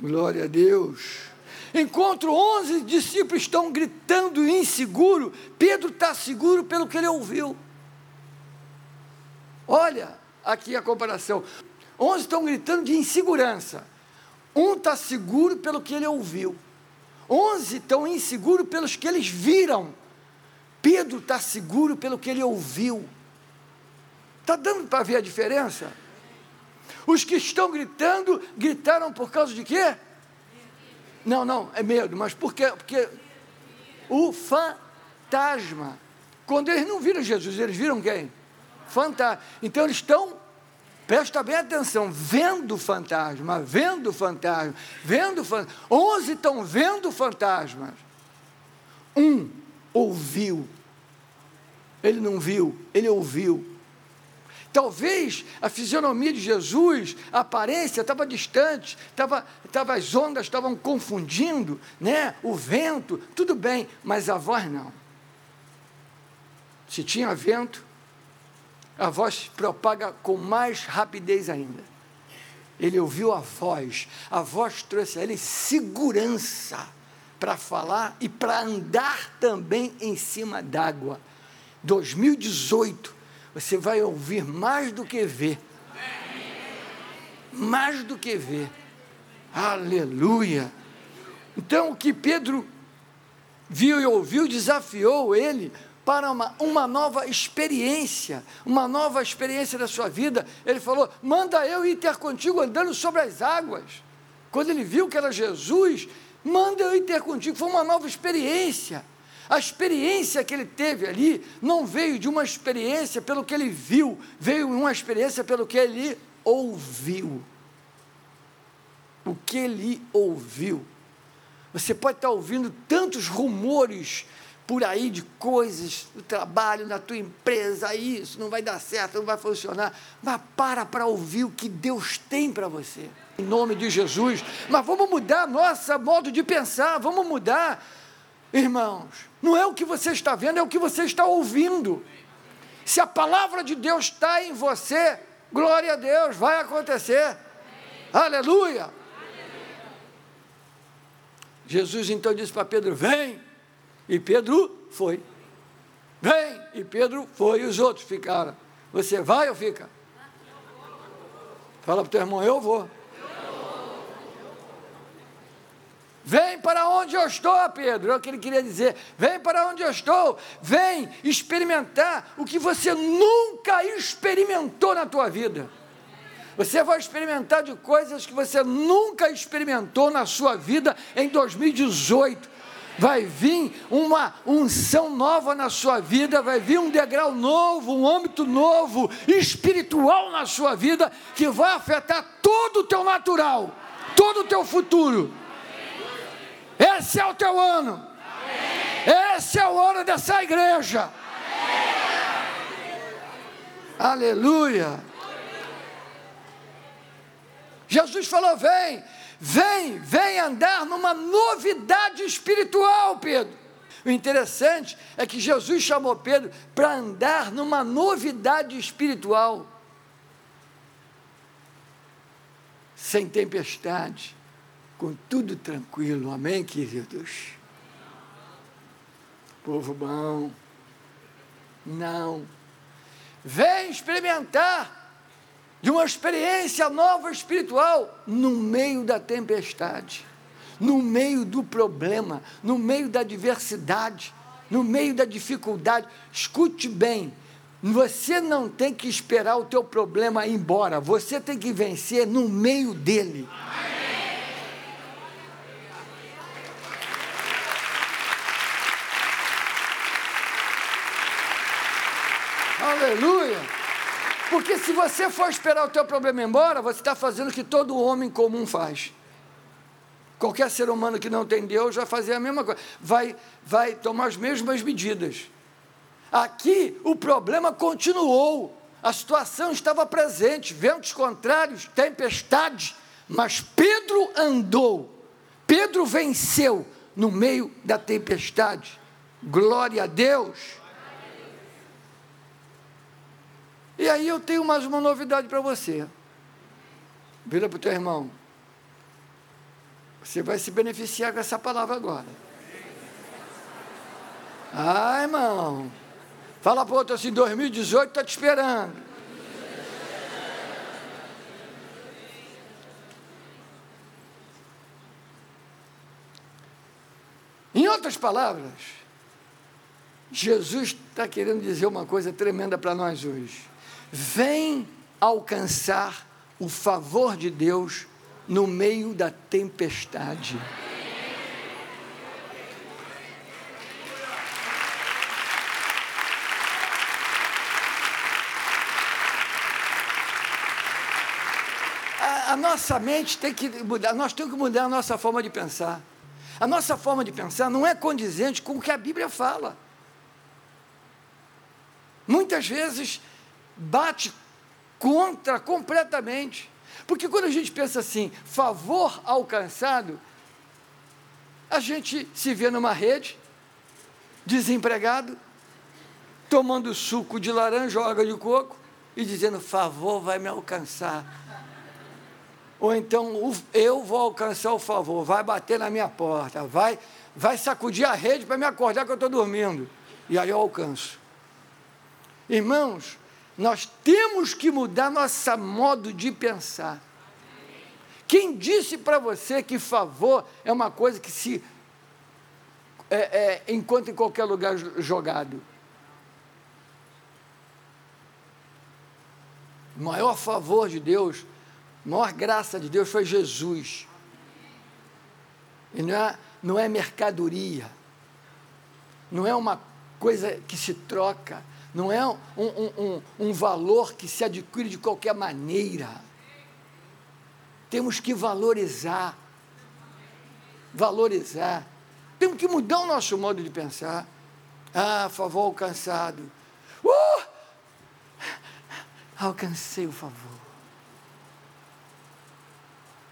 Glória a Deus. Enquanto 11 discípulos estão gritando inseguro, Pedro está seguro pelo que ele ouviu. Olha aqui a comparação. 11 estão gritando de insegurança. Um está seguro pelo que ele ouviu. 11 estão inseguros pelos que eles viram. Pedro está seguro pelo que ele ouviu. Está dando para ver a diferença? Os que estão gritando, gritaram por causa de quê? Não, não, é medo, mas por quê? Porque o fantasma. Quando eles não viram Jesus, eles viram quem? Fantasma. Então eles estão, presta bem atenção, vendo fantasma, vendo fantasma, vendo fantasma. Onze estão vendo fantasmas. Um ouviu. Ele não viu, ele ouviu. Talvez a fisionomia de Jesus, a aparência estava distante, estava, estava, as ondas estavam confundindo, né? o vento, tudo bem, mas a voz não. Se tinha vento, a voz propaga com mais rapidez ainda. Ele ouviu a voz, a voz trouxe a ele segurança para falar e para andar também em cima d'água. 2018 você vai ouvir mais do que ver. Mais do que ver. Aleluia. Então, o que Pedro viu e ouviu desafiou ele para uma, uma nova experiência, uma nova experiência da sua vida. Ele falou: Manda eu ir ter contigo andando sobre as águas. Quando ele viu que era Jesus, manda eu ir ter contigo. Foi uma nova experiência. A experiência que ele teve ali não veio de uma experiência pelo que ele viu, veio uma experiência pelo que ele ouviu. O que ele ouviu. Você pode estar ouvindo tantos rumores por aí de coisas do trabalho, na tua empresa, isso não vai dar certo, não vai funcionar. Mas para para ouvir o que Deus tem para você. Em nome de Jesus. Mas vamos mudar nosso modo de pensar, vamos mudar irmãos, não é o que você está vendo, é o que você está ouvindo. Se a palavra de Deus está em você, glória a Deus, vai acontecer. Aleluia. Jesus então disse para Pedro: Vem. E Pedro foi. Vem. E Pedro foi. E os outros ficaram. Você vai ou fica? Fala para o teu irmão: Eu vou. Vem para onde eu estou, Pedro. É o que ele queria dizer. Vem para onde eu estou. Vem experimentar o que você nunca experimentou na tua vida. Você vai experimentar de coisas que você nunca experimentou na sua vida em 2018. Vai vir uma unção nova na sua vida, vai vir um degrau novo, um âmbito novo, espiritual na sua vida, que vai afetar todo o teu natural, todo o teu futuro. Esse é o teu ano. Amém. Esse é o ano dessa igreja. Amém. Aleluia. Jesus falou: vem, vem, vem andar numa novidade espiritual, Pedro. O interessante é que Jesus chamou Pedro para andar numa novidade espiritual, sem tempestade, com tudo tranquilo. Amém, queridos? Povo bom. Não. Vem experimentar de uma experiência nova espiritual no meio da tempestade, no meio do problema, no meio da adversidade, no meio da dificuldade. Escute bem, você não tem que esperar o teu problema ir embora, você tem que vencer no meio dele. Amém. Aleluia! Porque se você for esperar o teu problema embora, você está fazendo o que todo homem comum faz. Qualquer ser humano que não tem Deus vai fazer a mesma coisa, vai, vai tomar as mesmas medidas. Aqui o problema continuou, a situação estava presente, ventos contrários, tempestade, mas Pedro andou, Pedro venceu no meio da tempestade. Glória a Deus. E aí eu tenho mais uma novidade para você. Vira para o teu irmão. Você vai se beneficiar com essa palavra agora. Ah, irmão. Fala para outro assim: 2018 está te esperando. Em outras palavras, Jesus está querendo dizer uma coisa tremenda para nós hoje. Vem alcançar o favor de Deus no meio da tempestade. A, nossa mente tem que mudar, nós temos que mudar a nossa forma de pensar. A nossa forma de pensar não é condizente com o que a Bíblia fala. Muitas vezes bate contra completamente. Porque quando a gente pensa assim, favor alcançado, a gente se vê numa rede, desempregado, tomando suco de laranja ou água de coco e dizendo: favor vai me alcançar. Ou então eu vou alcançar o favor, vai bater na minha porta, vai, vai sacudir a rede para me acordar que eu estou dormindo. E aí eu alcanço. Irmãos, nós temos que mudar nosso modo de pensar. Quem disse para você que favor é uma coisa que se é, é, encontra em qualquer lugar jogado? O maior favor de Deus, a maior graça de Deus foi Jesus. E não é, não é mercadoria, não é uma coisa que se troca não é um, um, um, um valor que se adquire de qualquer maneira. Temos que valorizar. Valorizar. Temos que mudar o nosso modo de pensar. Ah, favor alcançado. Uh! Alcancei o favor.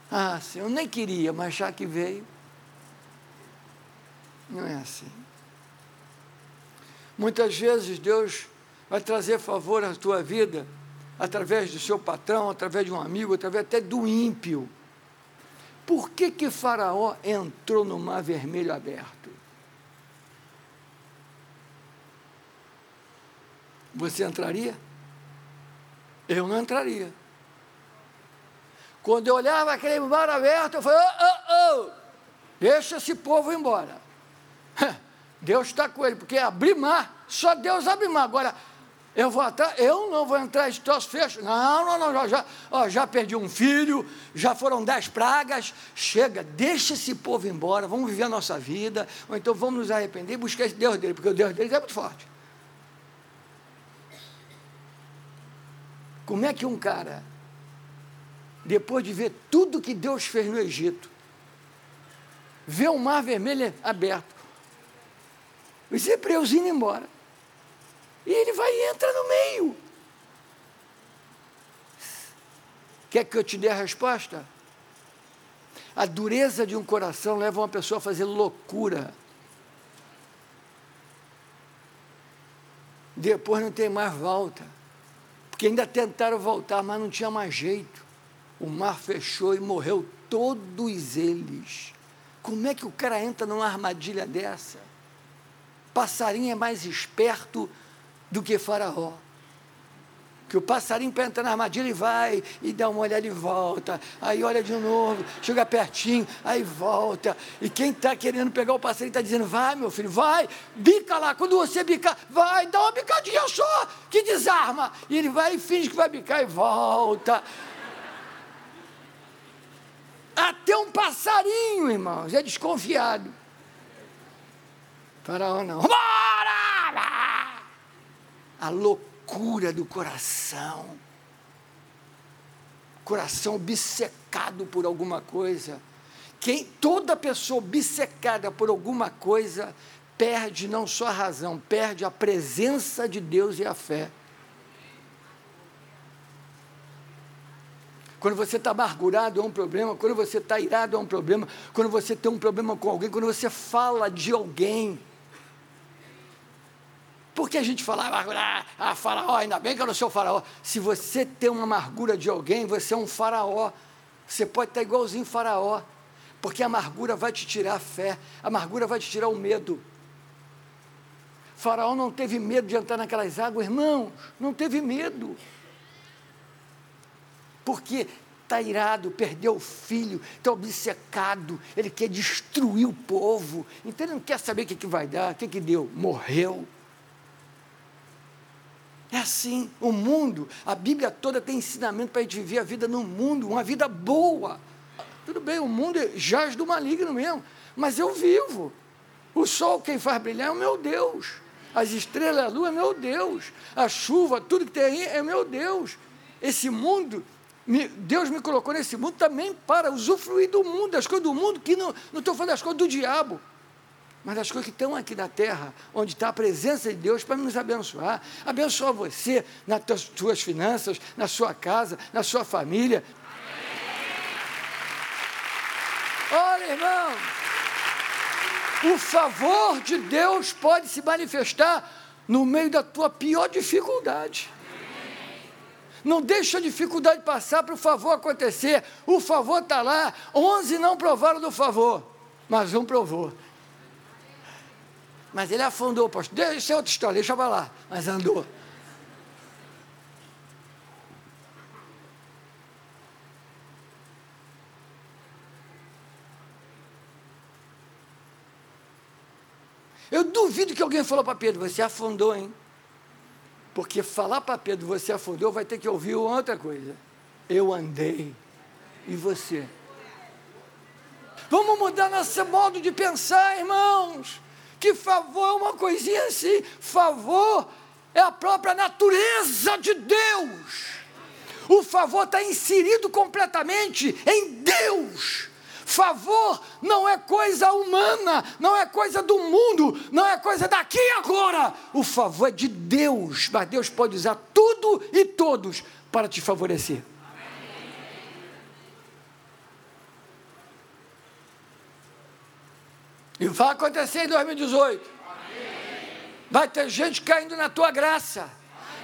Ah, Senhor, nem queria, mas já que veio. Não é assim. Muitas vezes Deus vai trazer favor à tua vida através do seu patrão, através de um amigo, através até do ímpio. Por que que Faraó entrou no mar vermelho aberto? Você entraria? Eu não entraria. Quando eu olhava aquele mar aberto, eu falei, oh, oh, oh, deixa esse povo embora. Deus está com ele, porque abrir mar, só Deus abre mar. Agora, eu vou atrás, eu não vou entrar em troço fecho. Não, não, não, já, ó, já perdi um filho, já foram dez pragas. Chega, deixa esse povo embora, vamos viver a nossa vida, ou então vamos nos arrepender e buscar esse Deus dele, porque o Deus deles é muito forte. Como é que um cara, depois de ver tudo que Deus fez no Egito, vê o mar vermelho aberto, os hebreus indo embora, e ele vai e entra no meio. Quer que eu te dê a resposta? A dureza de um coração leva uma pessoa a fazer loucura. Depois não tem mais volta. Porque ainda tentaram voltar, mas não tinha mais jeito. O mar fechou e morreu todos eles. Como é que o cara entra numa armadilha dessa? Passarinho é mais esperto do que Faraó. Que o passarinho para entrar na armadilha e vai e dá uma olhada e volta, aí olha de novo, chega pertinho, aí volta. E quem está querendo pegar o passarinho está dizendo: vai, meu filho, vai, bica lá. Quando você bicar, vai, dá uma bicadinha só, que desarma. E ele vai e finge que vai bicar e volta. Até um passarinho, irmãos, é desconfiado. Faraó não. Bora! A loucura do coração. Coração obcecado por alguma coisa. Quem, toda pessoa obcecada por alguma coisa perde não só a razão, perde a presença de Deus e a fé. Quando você está amargurado é um problema, quando você está irado é um problema, quando você tem um problema com alguém, quando você fala de alguém por que a gente fala, ah, ah, faraó, ainda bem que eu não sou faraó. Se você tem uma amargura de alguém, você é um faraó. Você pode estar igualzinho faraó. Porque a amargura vai te tirar a fé, a amargura vai te tirar o medo. Faraó não teve medo de entrar naquelas águas, irmãos, não teve medo. Porque está irado, perdeu o filho, está obcecado, ele quer destruir o povo, então ele não quer saber o que, que vai dar, o que, que deu? Morreu. É assim, o mundo, a Bíblia toda tem ensinamento para a gente viver a vida no mundo, uma vida boa. Tudo bem, o mundo jaz do maligno mesmo, mas eu vivo. O sol, quem faz brilhar é o meu Deus. As estrelas, a lua é meu Deus. A chuva, tudo que tem aí é meu Deus. Esse mundo Deus me colocou nesse mundo também para usufruir do mundo, das coisas do mundo, que não, não estou falando das coisas do diabo, mas das coisas que estão aqui na terra, onde está a presença de Deus para nos abençoar. Abençoar você nas suas finanças, na sua casa, na sua família. Olha, irmão, o favor de Deus pode se manifestar no meio da tua pior dificuldade. Não deixa a dificuldade passar para o favor acontecer. O favor está lá. Onze não provaram do favor, mas um provou. Mas ele afundou, pastor. Deixa é outra história, deixa para lá. Mas andou. Eu duvido que alguém falou para Pedro, você afundou, hein? Porque falar para Pedro, você afundou, vai ter que ouvir outra coisa. Eu andei. E você? Vamos mudar nosso modo de pensar, irmãos. Que favor é uma coisinha assim. Favor é a própria natureza de Deus. O favor está inserido completamente em Deus. Favor não é coisa humana, não é coisa do mundo, não é coisa daqui e agora. O favor é de Deus, mas Deus pode usar tudo e todos para te favorecer. E vai acontecer em 2018. Vai ter gente caindo na tua graça.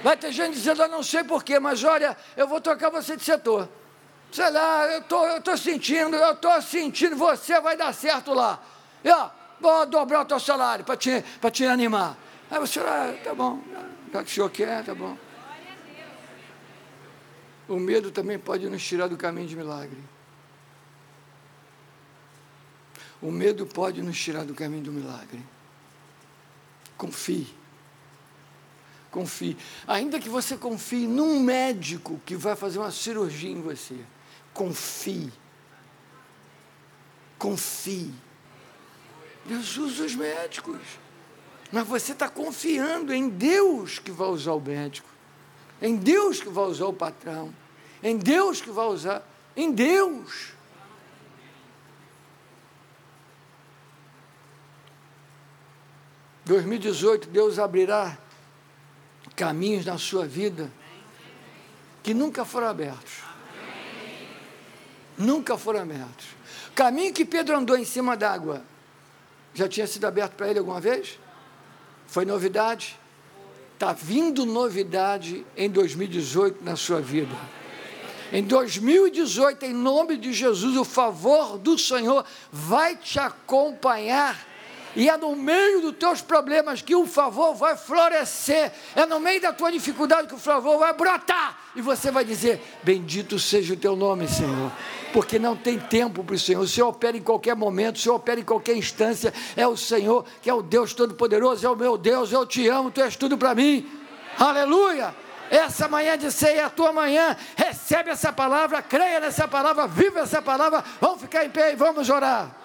Vai ter gente dizendo, eu não sei porquê, mas olha, eu vou trocar você de setor sei lá, eu tô, estou tô sentindo, eu estou sentindo, você vai dar certo lá. E, ó, vou dobrar o teu salário para te, te animar. Aí você, ah, tá bom, já que o senhor quer, tá bom. O medo também pode nos tirar do caminho de milagre. O medo pode nos tirar do caminho do milagre. Confie. Confie. Ainda que você confie num médico que vai fazer uma cirurgia em você. Confie. Confie. Deus usa os médicos. Mas você está confiando em Deus que vai usar o médico, em Deus que vai usar o patrão, em Deus que vai usar, em Deus. ...2018, Deus abrirá caminhos na sua vida que nunca foram abertos nunca foram abertos. O caminho que Pedro andou em cima d'água já tinha sido aberto para ele alguma vez? Foi novidade? Está vindo novidade em 2018 na sua vida. Em 2018, em nome de Jesus, o favor do Senhor vai te acompanhar e é no meio dos teus problemas que o favor vai florescer. É no meio da tua dificuldade que o favor vai brotar. E você vai dizer: Bendito seja o teu nome, Senhor. Porque não tem tempo para o Senhor. O Senhor opera em qualquer momento, o Senhor opera em qualquer instância. É o Senhor que é o Deus Todo-Poderoso, é o meu Deus. Eu te amo, tu és tudo para mim. Aleluia. Essa manhã de ceia é a tua manhã. Recebe essa palavra, creia nessa palavra, viva essa palavra. Vamos ficar em pé e vamos orar.